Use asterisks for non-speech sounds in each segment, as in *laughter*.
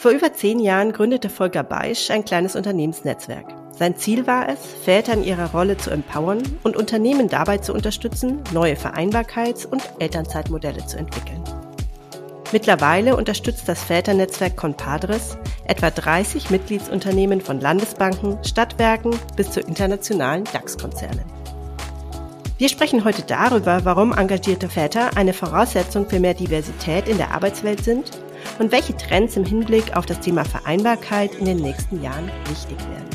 Vor über zehn Jahren gründete Volker Beisch ein kleines Unternehmensnetzwerk. Sein Ziel war es, Väter in ihrer Rolle zu empowern und Unternehmen dabei zu unterstützen, neue Vereinbarkeits- und Elternzeitmodelle zu entwickeln. Mittlerweile unterstützt das Väternetzwerk Compadres etwa 30 Mitgliedsunternehmen von Landesbanken, Stadtwerken bis zu internationalen DAX-Konzernen. Wir sprechen heute darüber, warum engagierte Väter eine Voraussetzung für mehr Diversität in der Arbeitswelt sind und welche Trends im Hinblick auf das Thema Vereinbarkeit in den nächsten Jahren wichtig werden.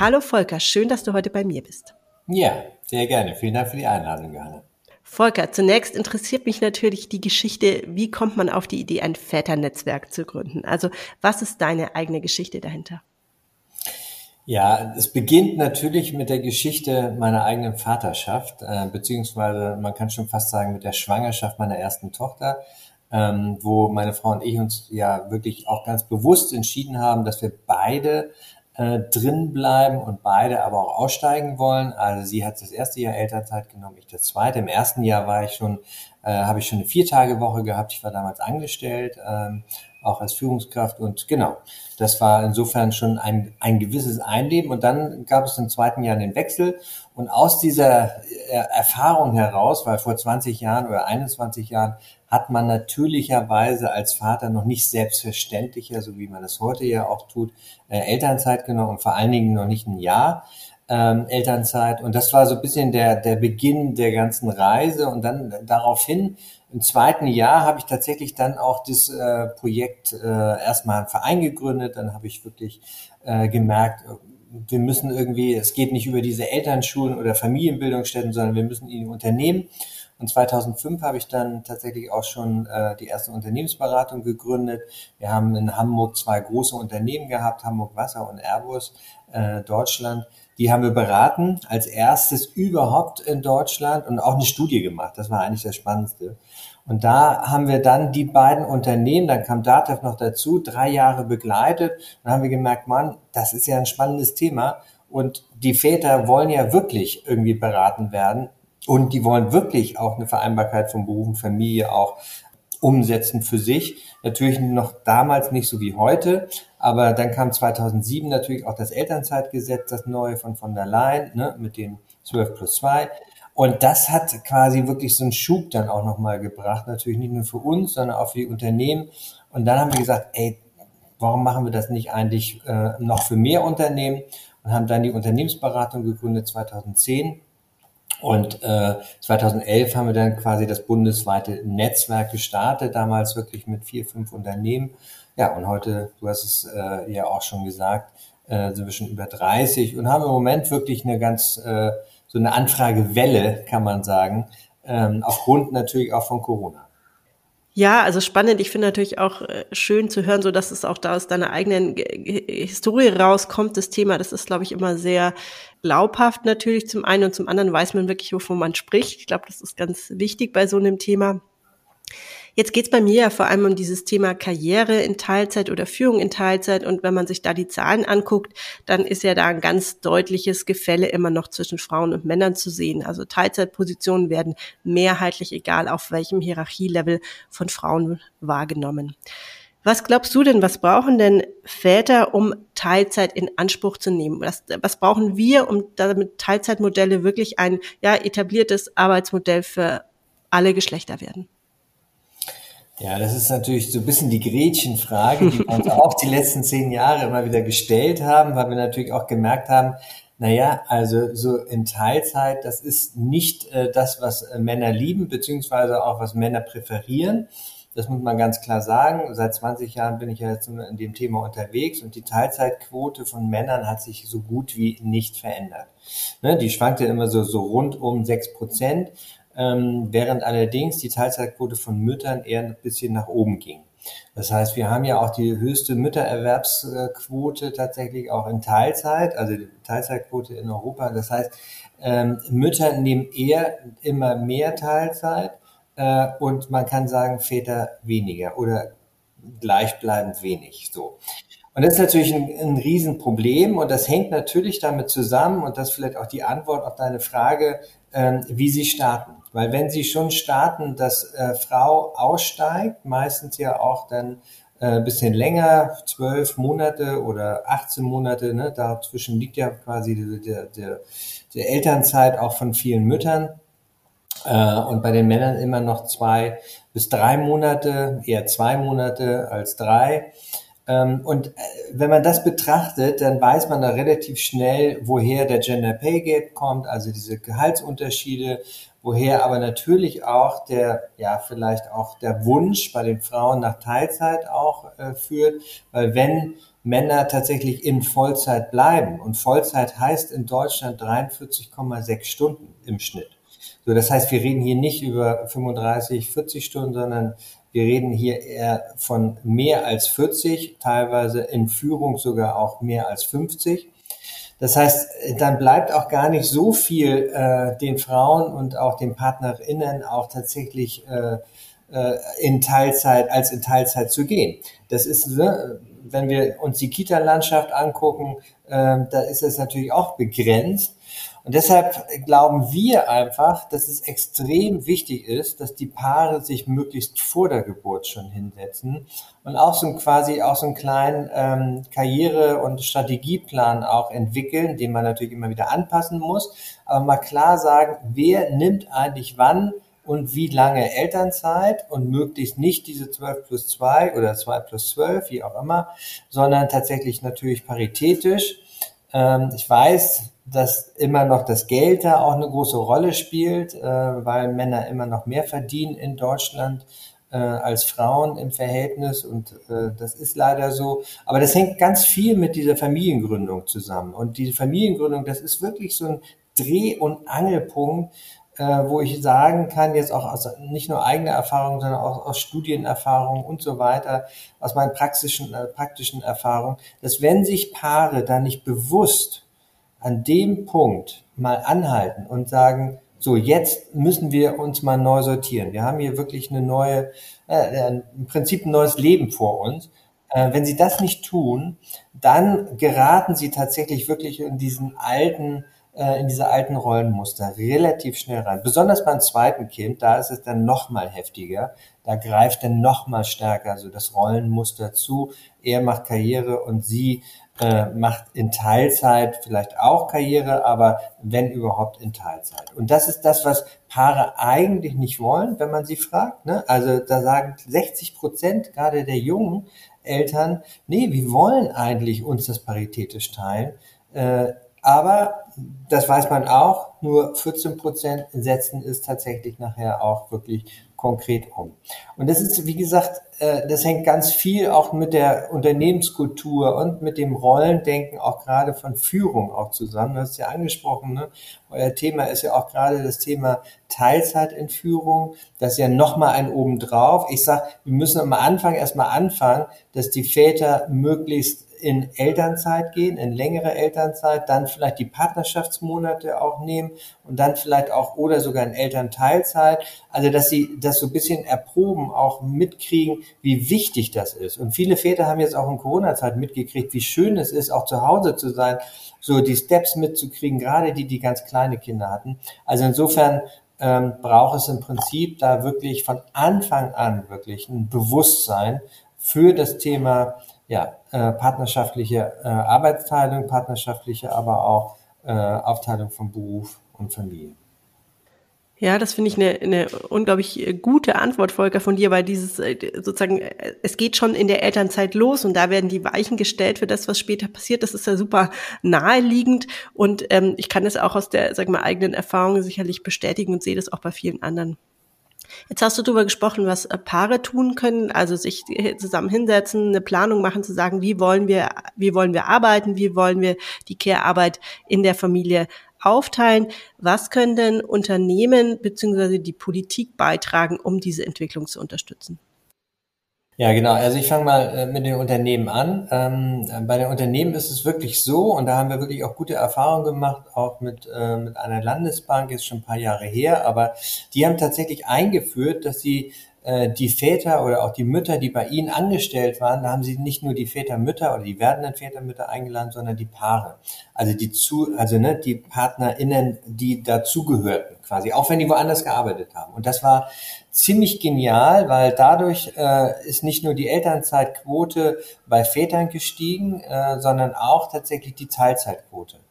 Hallo Volker, schön, dass du heute bei mir bist. Ja, sehr gerne. Vielen Dank für die Einladung, Johanna. Volker, zunächst interessiert mich natürlich die Geschichte, wie kommt man auf die Idee, ein Väternetzwerk zu gründen? Also was ist deine eigene Geschichte dahinter? Ja, es beginnt natürlich mit der Geschichte meiner eigenen Vaterschaft, äh, beziehungsweise man kann schon fast sagen mit der Schwangerschaft meiner ersten Tochter, ähm, wo meine Frau und ich uns ja wirklich auch ganz bewusst entschieden haben, dass wir beide äh, drin bleiben und beide aber auch aussteigen wollen. Also sie hat das erste Jahr Elternzeit genommen, ich das zweite. Im ersten Jahr war ich schon, äh, habe ich schon eine Viertagewoche gehabt. Ich war damals angestellt. Ähm, auch als Führungskraft. Und genau, das war insofern schon ein, ein gewisses Einleben. Und dann gab es im zweiten Jahr den Wechsel. Und aus dieser äh, Erfahrung heraus, weil vor 20 Jahren oder 21 Jahren hat man natürlicherweise als Vater noch nicht selbstverständlicher, so wie man es heute ja auch tut, äh, Elternzeit genommen und vor allen Dingen noch nicht ein Jahr ähm, Elternzeit. Und das war so ein bisschen der, der Beginn der ganzen Reise. Und dann daraufhin im zweiten Jahr habe ich tatsächlich dann auch das äh, Projekt äh, erstmal einen Verein gegründet. Dann habe ich wirklich äh, gemerkt, wir müssen irgendwie, es geht nicht über diese Elternschulen oder Familienbildungsstätten, sondern wir müssen in Unternehmen. Und 2005 habe ich dann tatsächlich auch schon äh, die erste Unternehmensberatung gegründet. Wir haben in Hamburg zwei große Unternehmen gehabt, Hamburg Wasser und Airbus äh, Deutschland. Die haben wir beraten, als erstes überhaupt in Deutschland und auch eine Studie gemacht. Das war eigentlich das Spannendste. Und da haben wir dann die beiden Unternehmen, dann kam Datev noch dazu, drei Jahre begleitet. Und haben wir gemerkt, Mann, das ist ja ein spannendes Thema. Und die Väter wollen ja wirklich irgendwie beraten werden. Und die wollen wirklich auch eine Vereinbarkeit von Beruf und Familie auch umsetzen für sich. Natürlich noch damals nicht so wie heute, aber dann kam 2007 natürlich auch das Elternzeitgesetz, das neue von von der Leyen, ne, mit den 12 plus 2. Und das hat quasi wirklich so einen Schub dann auch nochmal gebracht. Natürlich nicht nur für uns, sondern auch für die Unternehmen. Und dann haben wir gesagt, ey, warum machen wir das nicht eigentlich äh, noch für mehr Unternehmen? Und haben dann die Unternehmensberatung gegründet 2010 und äh, 2011 haben wir dann quasi das bundesweite Netzwerk gestartet, damals wirklich mit vier, fünf Unternehmen. Ja, und heute, du hast es äh, ja auch schon gesagt, äh, sind wir schon über 30 und haben im Moment wirklich eine ganz, äh, so eine Anfragewelle, kann man sagen, ähm, aufgrund natürlich auch von Corona. Ja, also spannend. Ich finde natürlich auch äh, schön zu hören, so dass es auch da aus deiner eigenen Historie rauskommt, das Thema. Das ist, glaube ich, immer sehr glaubhaft natürlich zum einen und zum anderen weiß man wirklich, wovon man spricht. Ich glaube, das ist ganz wichtig bei so einem Thema. Jetzt geht's bei mir ja vor allem um dieses Thema Karriere in Teilzeit oder Führung in Teilzeit. Und wenn man sich da die Zahlen anguckt, dann ist ja da ein ganz deutliches Gefälle immer noch zwischen Frauen und Männern zu sehen. Also Teilzeitpositionen werden mehrheitlich, egal auf welchem Hierarchielevel, von Frauen wahrgenommen. Was glaubst du denn, was brauchen denn Väter, um Teilzeit in Anspruch zu nehmen? Was, was brauchen wir, um damit Teilzeitmodelle wirklich ein ja, etabliertes Arbeitsmodell für alle Geschlechter werden? Ja, das ist natürlich so ein bisschen die Gretchenfrage, die wir uns auch die letzten zehn Jahre immer wieder gestellt haben, weil wir natürlich auch gemerkt haben, naja, also so in Teilzeit, das ist nicht äh, das, was äh, Männer lieben, beziehungsweise auch was Männer präferieren. Das muss man ganz klar sagen. Seit 20 Jahren bin ich ja jetzt in dem Thema unterwegs und die Teilzeitquote von Männern hat sich so gut wie nicht verändert. Ne, die schwankt ja immer so, so rund um sechs Prozent ähm, während allerdings die Teilzeitquote von Müttern eher ein bisschen nach oben ging. Das heißt, wir haben ja auch die höchste Müttererwerbsquote tatsächlich auch in Teilzeit, also die Teilzeitquote in Europa. Das heißt, ähm, Mütter nehmen eher immer mehr Teilzeit äh, und man kann sagen, Väter weniger oder gleichbleibend wenig. So. Und das ist natürlich ein, ein Riesenproblem und das hängt natürlich damit zusammen und das ist vielleicht auch die Antwort auf deine Frage, ähm, wie sie starten. Weil wenn Sie schon starten, dass äh, Frau aussteigt, meistens ja auch dann äh, bisschen länger, zwölf Monate oder 18 Monate, ne, dazwischen liegt ja quasi der, der, der, Elternzeit auch von vielen Müttern. Äh, und bei den Männern immer noch zwei bis drei Monate, eher zwei Monate als drei. Ähm, und äh, wenn man das betrachtet, dann weiß man da relativ schnell, woher der Gender Pay Gap kommt, also diese Gehaltsunterschiede, woher aber natürlich auch der, ja, vielleicht auch der Wunsch bei den Frauen nach Teilzeit auch äh, führt, weil wenn Männer tatsächlich in Vollzeit bleiben und Vollzeit heißt in Deutschland 43,6 Stunden im Schnitt. So, das heißt, wir reden hier nicht über 35, 40 Stunden, sondern wir reden hier eher von mehr als 40, teilweise in Führung sogar auch mehr als 50. Das heißt, dann bleibt auch gar nicht so viel äh, den Frauen und auch den PartnerInnen auch tatsächlich äh, äh, in Teilzeit, als in Teilzeit zu gehen. Das ist, ne, wenn wir uns die Kita-Landschaft angucken, äh, da ist es natürlich auch begrenzt. Und deshalb glauben wir einfach, dass es extrem wichtig ist, dass die Paare sich möglichst vor der Geburt schon hinsetzen und auch so ein quasi auch so einen kleinen ähm, Karriere- und Strategieplan auch entwickeln, den man natürlich immer wieder anpassen muss, aber mal klar sagen, wer nimmt eigentlich wann und wie lange Elternzeit und möglichst nicht diese 12 plus 2 oder 2 plus 12, wie auch immer, sondern tatsächlich natürlich paritätisch. Ähm, ich weiß, dass immer noch das Geld da auch eine große Rolle spielt, äh, weil Männer immer noch mehr verdienen in Deutschland äh, als Frauen im Verhältnis und äh, das ist leider so. Aber das hängt ganz viel mit dieser Familiengründung zusammen und diese Familiengründung, das ist wirklich so ein Dreh- und Angelpunkt, äh, wo ich sagen kann, jetzt auch aus nicht nur eigener Erfahrung, sondern auch aus Studienerfahrung und so weiter, aus meinen praktischen, äh, praktischen Erfahrungen, dass wenn sich Paare da nicht bewusst an dem Punkt mal anhalten und sagen, so jetzt müssen wir uns mal neu sortieren. Wir haben hier wirklich eine neue, äh, im Prinzip ein neues Leben vor uns. Äh, wenn Sie das nicht tun, dann geraten Sie tatsächlich wirklich in diesen alten äh, in diese alten Rollenmuster relativ schnell rein. Besonders beim zweiten Kind, da ist es dann noch mal heftiger. Da greift dann noch mal stärker so das Rollenmuster zu. Er macht Karriere und sie äh, macht in Teilzeit vielleicht auch Karriere, aber wenn überhaupt in Teilzeit. Und das ist das, was Paare eigentlich nicht wollen, wenn man sie fragt. Ne? Also da sagen 60 Prozent gerade der jungen Eltern, nee, wir wollen eigentlich uns das paritätisch teilen. Äh, aber das weiß man auch, nur 14 Prozent setzen es tatsächlich nachher auch wirklich konkret um. Und das ist, wie gesagt, äh, das hängt ganz viel auch mit der Unternehmenskultur und mit dem Rollendenken auch gerade von Führung auch zusammen. Du hast ja angesprochen, ne? euer Thema ist ja auch gerade das Thema Teilzeit in Führung. Das ist ja nochmal ein obendrauf. Ich sage, wir müssen am Anfang erstmal anfangen, dass die Väter möglichst in Elternzeit gehen, in längere Elternzeit, dann vielleicht die Partnerschaftsmonate auch nehmen und dann vielleicht auch oder sogar in Elternteilzeit. Also, dass sie das so ein bisschen erproben, auch mitkriegen, wie wichtig das ist. Und viele Väter haben jetzt auch in Corona-Zeit mitgekriegt, wie schön es ist, auch zu Hause zu sein, so die Steps mitzukriegen, gerade die, die ganz kleine Kinder hatten. Also insofern ähm, braucht es im Prinzip da wirklich von Anfang an wirklich ein Bewusstsein für das Thema ja, äh, partnerschaftliche äh, Arbeitsteilung, partnerschaftliche, aber auch äh, Aufteilung von Beruf und Familie. Ja, das finde ich eine, eine unglaublich äh, gute Antwort, Volker, von dir, weil dieses äh, sozusagen, äh, es geht schon in der Elternzeit los und da werden die Weichen gestellt für das, was später passiert. Das ist ja super naheliegend und ähm, ich kann das auch aus der, sag mal, eigenen Erfahrung sicherlich bestätigen und sehe das auch bei vielen anderen Jetzt hast du darüber gesprochen, was äh, Paare tun können, also sich zusammen hinsetzen, eine Planung machen, zu sagen, wie wollen wir, wie wollen wir arbeiten, wie wollen wir die Care-Arbeit in der Familie aufteilen. Was können denn Unternehmen beziehungsweise die Politik beitragen, um diese Entwicklung zu unterstützen? Ja, genau. Also ich fange mal äh, mit den Unternehmen an. Ähm, bei den Unternehmen ist es wirklich so, und da haben wir wirklich auch gute Erfahrungen gemacht, auch mit, äh, mit einer Landesbank, ist schon ein paar Jahre her, aber die haben tatsächlich eingeführt, dass sie die Väter oder auch die Mütter, die bei ihnen angestellt waren, da haben sie nicht nur die Väter, Mütter oder die werdenden Väter, Mütter eingeladen, sondern die Paare. Also die zu, also ne, die PartnerInnen, die dazugehörten quasi, auch wenn die woanders gearbeitet haben. Und das war ziemlich genial, weil dadurch äh, ist nicht nur die Elternzeitquote bei Vätern gestiegen, äh, sondern auch tatsächlich die Teilzeitquote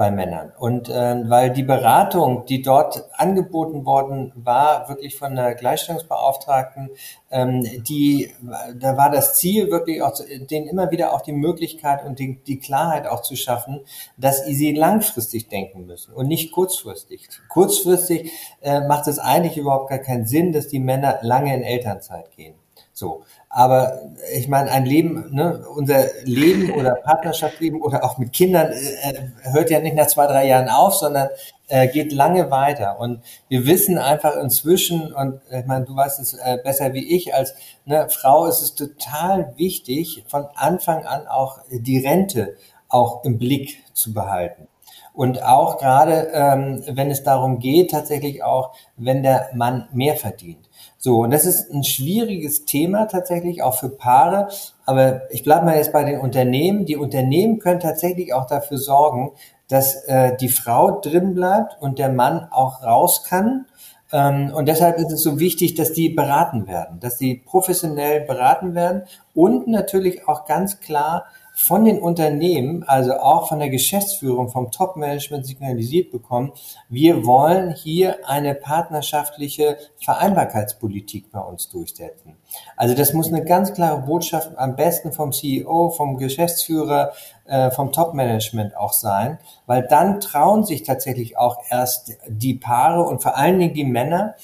bei Männern. Und äh, weil die Beratung, die dort angeboten worden war, wirklich von der Gleichstellungsbeauftragten, ähm, die, da war das Ziel wirklich auch, denen immer wieder auch die Möglichkeit und die, die Klarheit auch zu schaffen, dass sie langfristig denken müssen und nicht kurzfristig. Kurzfristig äh, macht es eigentlich überhaupt gar keinen Sinn, dass die Männer lange in Elternzeit gehen. So. Aber ich meine, ein Leben, ne, unser Leben *laughs* oder Partnerschaftsleben oder auch mit Kindern äh, hört ja nicht nach zwei, drei Jahren auf, sondern äh, geht lange weiter. Und wir wissen einfach inzwischen, und ich meine, du weißt es äh, besser wie ich, als ne, Frau ist es total wichtig, von Anfang an auch die Rente auch im Blick zu behalten. Und auch gerade, ähm, wenn es darum geht, tatsächlich auch, wenn der Mann mehr verdient. So, und das ist ein schwieriges Thema tatsächlich auch für Paare. Aber ich bleibe mal jetzt bei den Unternehmen. Die Unternehmen können tatsächlich auch dafür sorgen, dass äh, die Frau drin bleibt und der Mann auch raus kann. Ähm, und deshalb ist es so wichtig, dass die beraten werden, dass die professionell beraten werden und natürlich auch ganz klar von den Unternehmen, also auch von der Geschäftsführung, vom Top-Management signalisiert bekommen, wir wollen hier eine partnerschaftliche Vereinbarkeitspolitik bei uns durchsetzen. Also das muss eine ganz klare Botschaft am besten vom CEO, vom Geschäftsführer, äh, vom Top-Management auch sein, weil dann trauen sich tatsächlich auch erst die Paare und vor allen Dingen die Männer,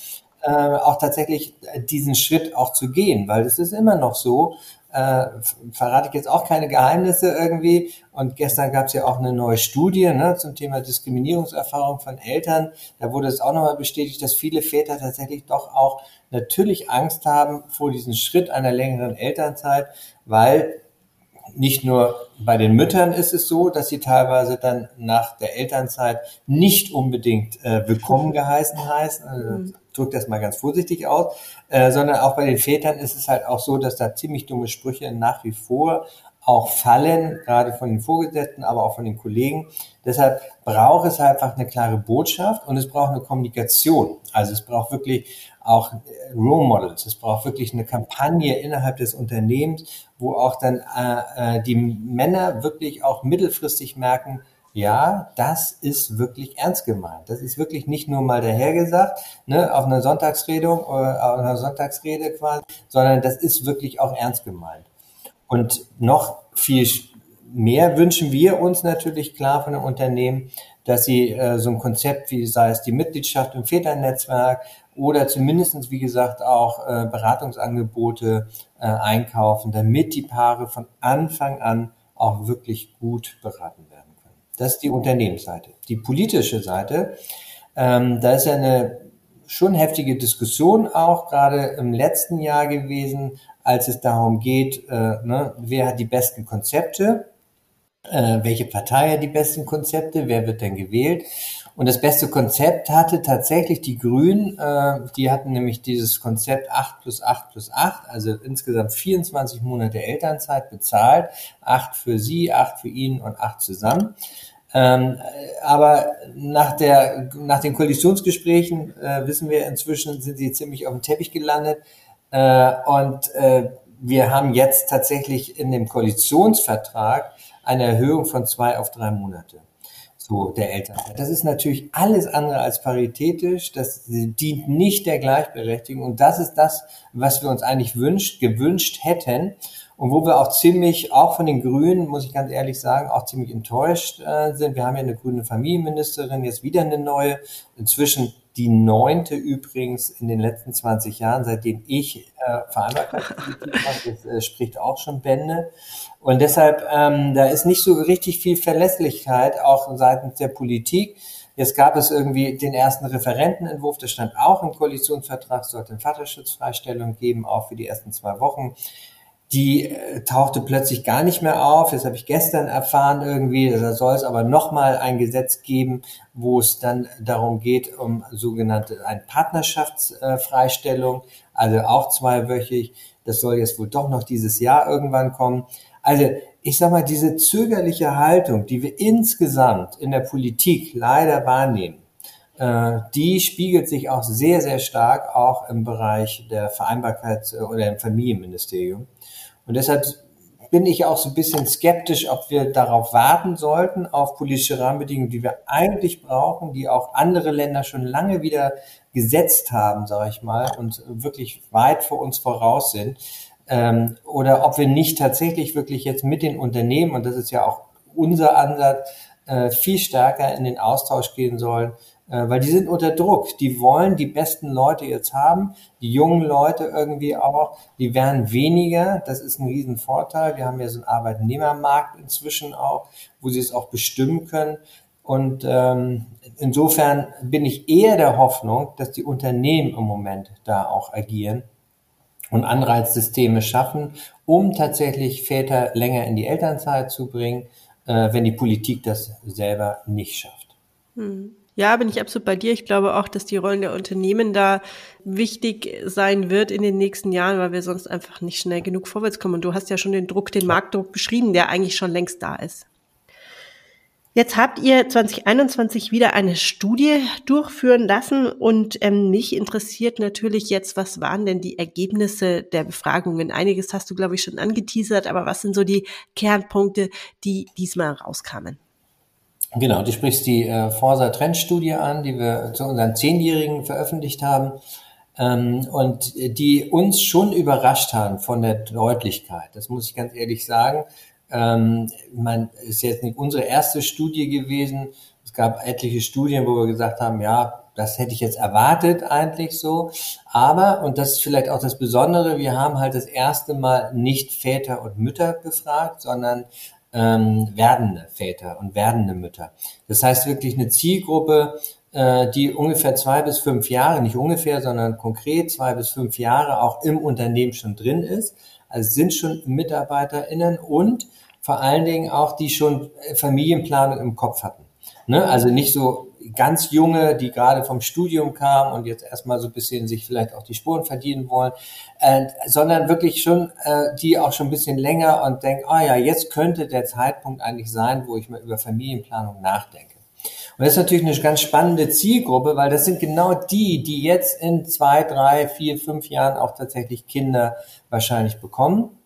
äh, auch tatsächlich diesen Schritt auch zu gehen, weil es ist immer noch so, äh, verrate ich jetzt auch keine Geheimnisse irgendwie. Und gestern gab es ja auch eine neue Studie ne, zum Thema Diskriminierungserfahrung von Eltern. Da wurde es auch nochmal bestätigt, dass viele Väter tatsächlich doch auch natürlich Angst haben vor diesem Schritt einer längeren Elternzeit, weil nicht nur bei den Müttern ist es so, dass sie teilweise dann nach der Elternzeit nicht unbedingt äh, willkommen geheißen heißen. Also, mhm drücke das mal ganz vorsichtig aus, äh, sondern auch bei den Vätern ist es halt auch so, dass da ziemlich dumme Sprüche nach wie vor auch fallen, gerade von den Vorgesetzten, aber auch von den Kollegen. Deshalb braucht es einfach eine klare Botschaft und es braucht eine Kommunikation. Also es braucht wirklich auch äh, Role Models. Es braucht wirklich eine Kampagne innerhalb des Unternehmens, wo auch dann äh, äh die Männer wirklich auch mittelfristig merken, ja, das ist wirklich ernst gemeint. Das ist wirklich nicht nur mal dahergesagt, ne, auf einer Sonntagsrede, äh, auf einer Sonntagsrede quasi, sondern das ist wirklich auch ernst gemeint. Und noch viel mehr wünschen wir uns natürlich klar von dem Unternehmen, dass sie äh, so ein Konzept wie sei es die Mitgliedschaft im Väternetzwerk oder zumindestens wie gesagt auch äh, Beratungsangebote äh, einkaufen, damit die Paare von Anfang an auch wirklich gut beraten werden. Das ist die Unternehmensseite. Die politische Seite, ähm, da ist ja eine schon heftige Diskussion auch gerade im letzten Jahr gewesen, als es darum geht, äh, ne, wer hat die besten Konzepte, äh, welche Partei hat die besten Konzepte, wer wird denn gewählt. Und das beste Konzept hatte tatsächlich die Grünen, äh, die hatten nämlich dieses Konzept 8 plus 8 plus 8, also insgesamt 24 Monate Elternzeit bezahlt, 8 für sie, 8 für ihn und 8 zusammen. Ähm, aber nach, der, nach den Koalitionsgesprächen äh, wissen wir inzwischen, sind sie ziemlich auf dem Teppich gelandet. Äh, und äh, wir haben jetzt tatsächlich in dem Koalitionsvertrag eine Erhöhung von zwei auf drei Monate so der Elternzeit. Das ist natürlich alles andere als paritätisch. Das dient nicht der Gleichberechtigung. Und das ist das, was wir uns eigentlich wünscht, gewünscht hätten. Und wo wir auch ziemlich, auch von den Grünen, muss ich ganz ehrlich sagen, auch ziemlich enttäuscht äh, sind. Wir haben ja eine grüne Familienministerin, jetzt wieder eine neue. Inzwischen die neunte übrigens in den letzten 20 Jahren, seitdem ich äh, Vereinbarkeitspolitik mache. *laughs* Das äh, spricht auch schon Bände. Und deshalb, ähm, da ist nicht so richtig viel Verlässlichkeit, auch seitens der Politik. Jetzt gab es irgendwie den ersten Referentenentwurf, das stand auch im Koalitionsvertrag, sollte eine Vaterschutzfreistellung geben, auch für die ersten zwei Wochen. Die äh, tauchte plötzlich gar nicht mehr auf. Das habe ich gestern erfahren irgendwie. Da soll es aber nochmal ein Gesetz geben, wo es dann darum geht, um sogenannte eine Partnerschaftsfreistellung, also auch zweiwöchig. Das soll jetzt wohl doch noch dieses Jahr irgendwann kommen. Also ich sag mal, diese zögerliche Haltung, die wir insgesamt in der Politik leider wahrnehmen, äh, die spiegelt sich auch sehr, sehr stark auch im Bereich der Vereinbarkeit oder im Familienministerium. Und deshalb bin ich auch so ein bisschen skeptisch, ob wir darauf warten sollten, auf politische Rahmenbedingungen, die wir eigentlich brauchen, die auch andere Länder schon lange wieder gesetzt haben, sage ich mal, und wirklich weit vor uns voraus sind. Ähm, oder ob wir nicht tatsächlich wirklich jetzt mit den Unternehmen, und das ist ja auch unser Ansatz, äh, viel stärker in den Austausch gehen sollen, weil die sind unter Druck. Die wollen die besten Leute jetzt haben, die jungen Leute irgendwie auch. Die werden weniger. Das ist ein Riesenvorteil. Wir haben ja so einen Arbeitnehmermarkt inzwischen auch, wo sie es auch bestimmen können. Und ähm, insofern bin ich eher der Hoffnung, dass die Unternehmen im Moment da auch agieren und Anreizsysteme schaffen, um tatsächlich Väter länger in die Elternzeit zu bringen, äh, wenn die Politik das selber nicht schafft. Hm. Ja, bin ich absolut bei dir. Ich glaube auch, dass die Rollen der Unternehmen da wichtig sein wird in den nächsten Jahren, weil wir sonst einfach nicht schnell genug vorwärts kommen. Und du hast ja schon den Druck, den Marktdruck beschrieben, der eigentlich schon längst da ist. Jetzt habt ihr 2021 wieder eine Studie durchführen lassen und ähm, mich interessiert natürlich jetzt, was waren denn die Ergebnisse der Befragungen? Einiges hast du, glaube ich, schon angeteasert, aber was sind so die Kernpunkte, die diesmal rauskamen? Genau, du sprichst die äh, Forsa Trendstudie an, die wir zu unseren Zehnjährigen veröffentlicht haben ähm, und die uns schon überrascht haben von der Deutlichkeit. Das muss ich ganz ehrlich sagen. Ähm, man ist jetzt nicht unsere erste Studie gewesen. Es gab etliche Studien, wo wir gesagt haben, ja, das hätte ich jetzt erwartet eigentlich so. Aber, und das ist vielleicht auch das Besondere, wir haben halt das erste Mal nicht Väter und Mütter befragt, sondern ähm, werdende Väter und werdende Mütter. Das heißt wirklich eine Zielgruppe, äh, die ungefähr zwei bis fünf Jahre, nicht ungefähr, sondern konkret zwei bis fünf Jahre auch im Unternehmen schon drin ist. Also sind schon MitarbeiterInnen und vor allen Dingen auch, die schon Familienplanung im Kopf hatten. Ne? Also nicht so ganz junge, die gerade vom Studium kamen und jetzt erstmal so ein bisschen sich vielleicht auch die Spuren verdienen wollen, äh, sondern wirklich schon, äh, die auch schon ein bisschen länger und denken, ah ja, jetzt könnte der Zeitpunkt eigentlich sein, wo ich mal über Familienplanung nachdenke. Und das ist natürlich eine ganz spannende Zielgruppe, weil das sind genau die, die jetzt in zwei, drei, vier, fünf Jahren auch tatsächlich Kinder wahrscheinlich bekommen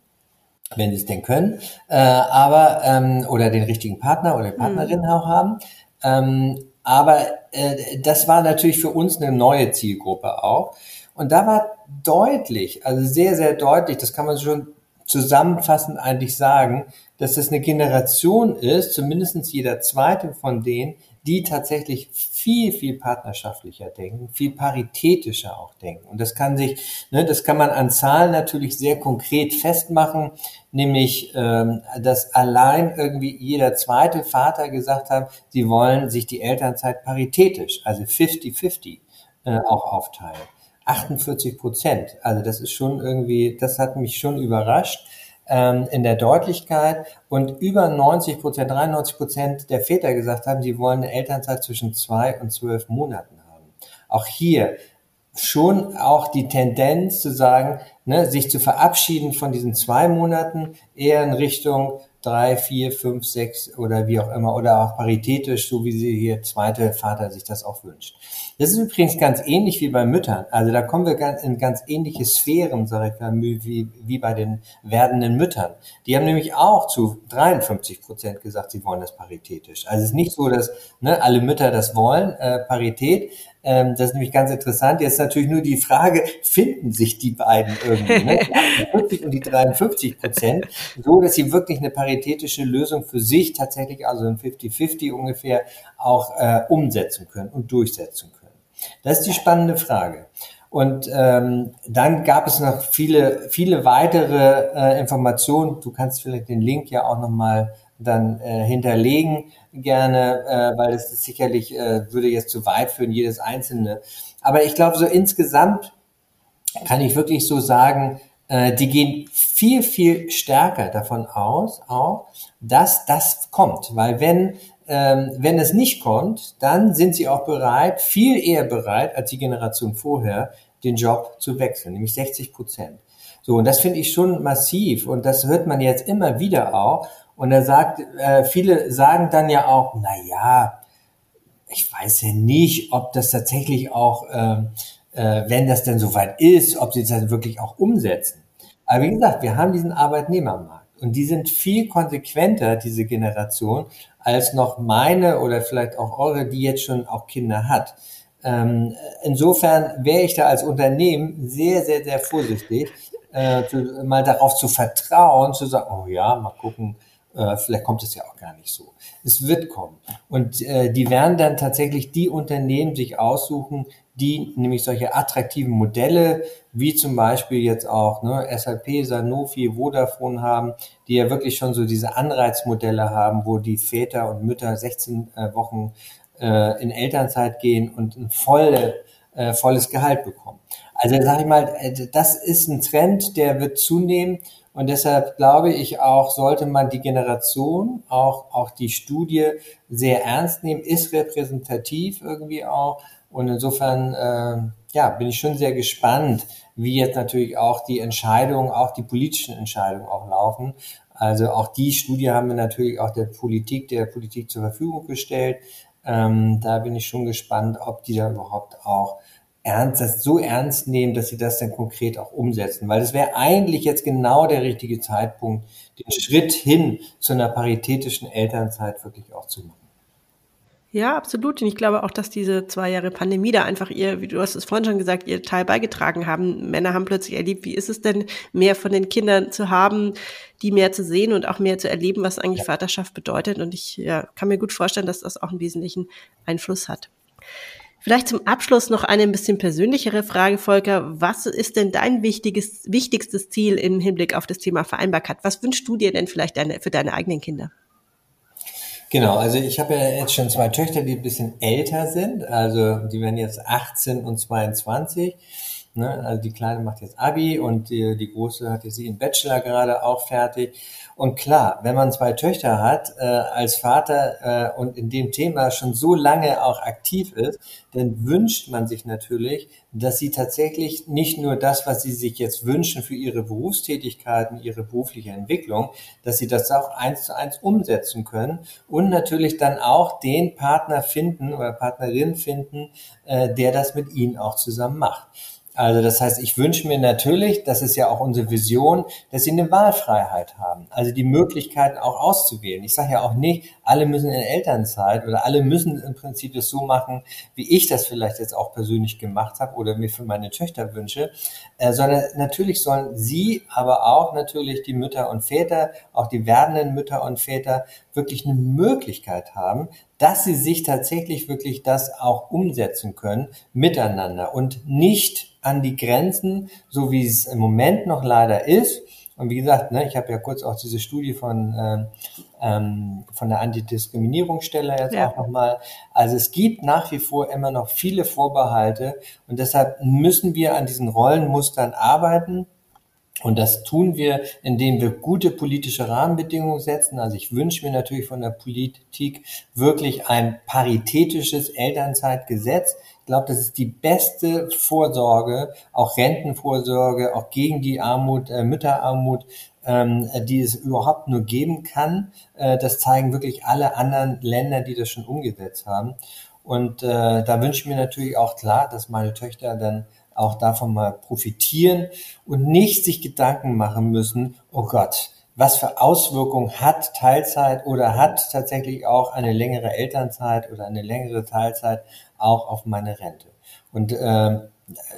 wenn sie es denn können, äh, aber ähm, oder den richtigen Partner oder Partnerin mhm. auch haben. Ähm, aber äh, das war natürlich für uns eine neue Zielgruppe auch. Und da war deutlich, also sehr, sehr deutlich, das kann man schon zusammenfassend eigentlich sagen, dass das eine Generation ist, zumindestens jeder zweite von denen, die tatsächlich viel, viel partnerschaftlicher denken, viel paritätischer auch denken. Und das kann sich, ne, das kann man an Zahlen natürlich sehr konkret festmachen, nämlich, ähm, dass allein irgendwie jeder zweite Vater gesagt hat, sie wollen sich die Elternzeit paritätisch, also 50-50 äh, auch aufteilen. 48 Prozent. Also das ist schon irgendwie, das hat mich schon überrascht ähm, in der Deutlichkeit und über 90 Prozent, 93 Prozent der Väter gesagt haben, sie wollen eine Elternzeit zwischen zwei und zwölf Monaten haben. Auch hier schon auch die Tendenz zu sagen, ne, sich zu verabschieden von diesen zwei Monaten eher in Richtung drei, vier, fünf, sechs oder wie auch immer oder auch paritätisch, so wie sie hier zweite Vater sich das auch wünscht. Das ist übrigens ganz ähnlich wie bei Müttern. Also da kommen wir in ganz ähnliche Sphären, sage ich mal, wie, wie bei den werdenden Müttern. Die haben nämlich auch zu 53 Prozent gesagt, sie wollen das paritätisch. Also es ist nicht so, dass ne, alle Mütter das wollen, äh, Parität. Ähm, das ist nämlich ganz interessant. Jetzt natürlich nur die Frage, finden sich die beiden irgendwie, ne? *laughs* die 40 und die 53 Prozent, so dass sie wirklich eine paritätische Lösung für sich tatsächlich, also ein 50-50 ungefähr, auch äh, umsetzen können und durchsetzen können. Das ist die spannende Frage. Und ähm, dann gab es noch viele, viele weitere äh, Informationen. Du kannst vielleicht den Link ja auch nochmal dann äh, hinterlegen gerne, äh, weil es ist sicherlich äh, würde jetzt zu weit führen, jedes einzelne. Aber ich glaube, so insgesamt kann ich wirklich so sagen, äh, die gehen viel, viel stärker davon aus, auch, dass das kommt. Weil wenn, ähm, wenn es nicht kommt, dann sind sie auch bereit, viel eher bereit als die Generation vorher, den Job zu wechseln, nämlich 60 Prozent. So, und das finde ich schon massiv und das hört man jetzt immer wieder auch. Und er sagt, äh, viele sagen dann ja auch, na ja, ich weiß ja nicht, ob das tatsächlich auch, äh, äh, wenn das denn soweit ist, ob sie dann wirklich auch umsetzen. Aber wie gesagt, wir haben diesen Arbeitnehmermarkt und die sind viel konsequenter, diese Generation, als noch meine oder vielleicht auch eure, die jetzt schon auch Kinder hat. Ähm, insofern wäre ich da als Unternehmen sehr, sehr, sehr vorsichtig, äh, zu, mal darauf zu vertrauen, zu sagen, oh ja, mal gucken, äh, vielleicht kommt es ja auch gar nicht so. Es wird kommen. Und äh, die werden dann tatsächlich die Unternehmen sich aussuchen, die nämlich solche attraktiven Modelle, wie zum Beispiel jetzt auch ne, SAP, Sanofi, Vodafone haben, die ja wirklich schon so diese Anreizmodelle haben, wo die Väter und Mütter 16 äh, Wochen äh, in Elternzeit gehen und ein volle, äh, volles Gehalt bekommen. Also sage ich mal, äh, das ist ein Trend, der wird zunehmen und deshalb glaube ich auch, sollte man die Generation, auch, auch die Studie sehr ernst nehmen, ist repräsentativ irgendwie auch. Und insofern, äh, ja, bin ich schon sehr gespannt, wie jetzt natürlich auch die Entscheidungen, auch die politischen Entscheidungen auch laufen. Also auch die Studie haben wir natürlich auch der Politik, der Politik zur Verfügung gestellt. Ähm, da bin ich schon gespannt, ob die da überhaupt auch ernst, das so ernst nehmen, dass sie das dann konkret auch umsetzen. Weil das wäre eigentlich jetzt genau der richtige Zeitpunkt, den Schritt hin zu einer paritätischen Elternzeit wirklich auch zu machen. Ja, absolut. Und ich glaube auch, dass diese zwei Jahre Pandemie da einfach ihr, wie du hast es vorhin schon gesagt, ihr Teil beigetragen haben. Männer haben plötzlich erlebt, wie ist es denn, mehr von den Kindern zu haben, die mehr zu sehen und auch mehr zu erleben, was eigentlich ja. Vaterschaft bedeutet. Und ich ja, kann mir gut vorstellen, dass das auch einen wesentlichen Einfluss hat. Vielleicht zum Abschluss noch eine ein bisschen persönlichere Frage, Volker. Was ist denn dein wichtiges, wichtigstes Ziel im Hinblick auf das Thema Vereinbarkeit? Was wünschst du dir denn vielleicht deine, für deine eigenen Kinder? Genau, also ich habe ja jetzt schon zwei Töchter, die ein bisschen älter sind. Also die werden jetzt 18 und 22. Ne? Also die Kleine macht jetzt Abi und die, die Große hat jetzt ihren Bachelor gerade auch fertig. Und klar, wenn man zwei Töchter hat, äh, als Vater äh, und in dem Thema schon so lange auch aktiv ist, dann wünscht man sich natürlich, dass sie tatsächlich nicht nur das, was sie sich jetzt wünschen für ihre Berufstätigkeiten, ihre berufliche Entwicklung, dass sie das auch eins zu eins umsetzen können und natürlich dann auch den Partner finden oder Partnerin finden, äh, der das mit ihnen auch zusammen macht. Also das heißt, ich wünsche mir natürlich, das ist ja auch unsere Vision, dass sie eine Wahlfreiheit haben, also die Möglichkeiten auch auszuwählen. Ich sage ja auch nicht, alle müssen in Elternzeit oder alle müssen im Prinzip das so machen, wie ich das vielleicht jetzt auch persönlich gemacht habe oder mir für meine Töchter wünsche, äh, sondern natürlich sollen sie, aber auch natürlich die Mütter und Väter, auch die werdenden Mütter und Väter wirklich eine Möglichkeit haben, dass sie sich tatsächlich wirklich das auch umsetzen können miteinander und nicht an die Grenzen, so wie es im Moment noch leider ist. Und wie gesagt, ne, ich habe ja kurz auch diese Studie von, äh, ähm, von der Antidiskriminierungsstelle jetzt ja. auch nochmal. Also es gibt nach wie vor immer noch viele Vorbehalte und deshalb müssen wir an diesen Rollenmustern arbeiten. Und das tun wir, indem wir gute politische Rahmenbedingungen setzen. Also ich wünsche mir natürlich von der Politik wirklich ein paritätisches Elternzeitgesetz. Ich glaube, das ist die beste Vorsorge, auch Rentenvorsorge, auch gegen die Armut, äh, Mütterarmut, ähm, die es überhaupt nur geben kann. Äh, das zeigen wirklich alle anderen Länder, die das schon umgesetzt haben. Und äh, da wünsche ich mir natürlich auch klar, dass meine Töchter dann auch davon mal profitieren und nicht sich Gedanken machen müssen, oh Gott, was für Auswirkungen hat Teilzeit oder hat tatsächlich auch eine längere Elternzeit oder eine längere Teilzeit auch auf meine Rente. Und äh,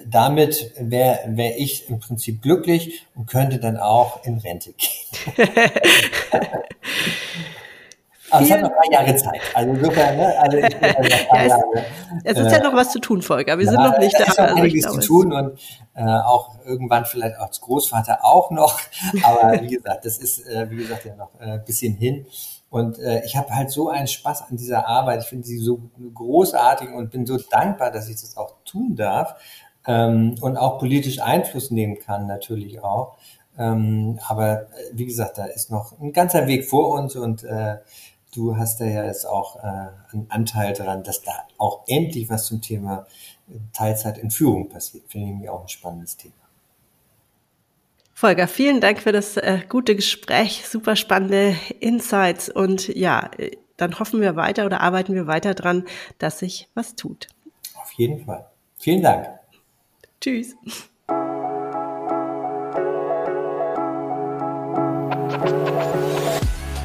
damit wäre wär ich im Prinzip glücklich und könnte dann auch in Rente gehen. *laughs* Aber es hat noch drei Jahre Zeit. Also insofern, ne? Also ich bin also noch ja, Jahre, es, ist äh, ja noch was zu tun, Volker. Wir ja, sind noch nicht da. Es ist noch einiges zu tun und äh, auch irgendwann vielleicht als Großvater auch noch. Aber wie gesagt, das ist, äh, wie gesagt, ja noch äh, bisschen hin. Und äh, ich habe halt so einen Spaß an dieser Arbeit. Ich finde sie so großartig und bin so dankbar, dass ich das auch tun darf. ähm, und auch politisch Einfluss nehmen kann, natürlich auch. Ähm, aber äh, wie gesagt, da ist noch ein ganzer Weg vor uns und äh, du hast da ja jetzt auch äh, einen Anteil daran, dass da auch endlich was zum Thema Teilzeit in Führung passiert. Finde ich auch ein spannendes Thema. Volker, vielen Dank für das äh, gute Gespräch, super spannende Insights und ja, äh, dann hoffen wir weiter oder arbeiten wir weiter dran, dass sich was tut. Auf jeden Fall. Vielen Dank. Tschüss.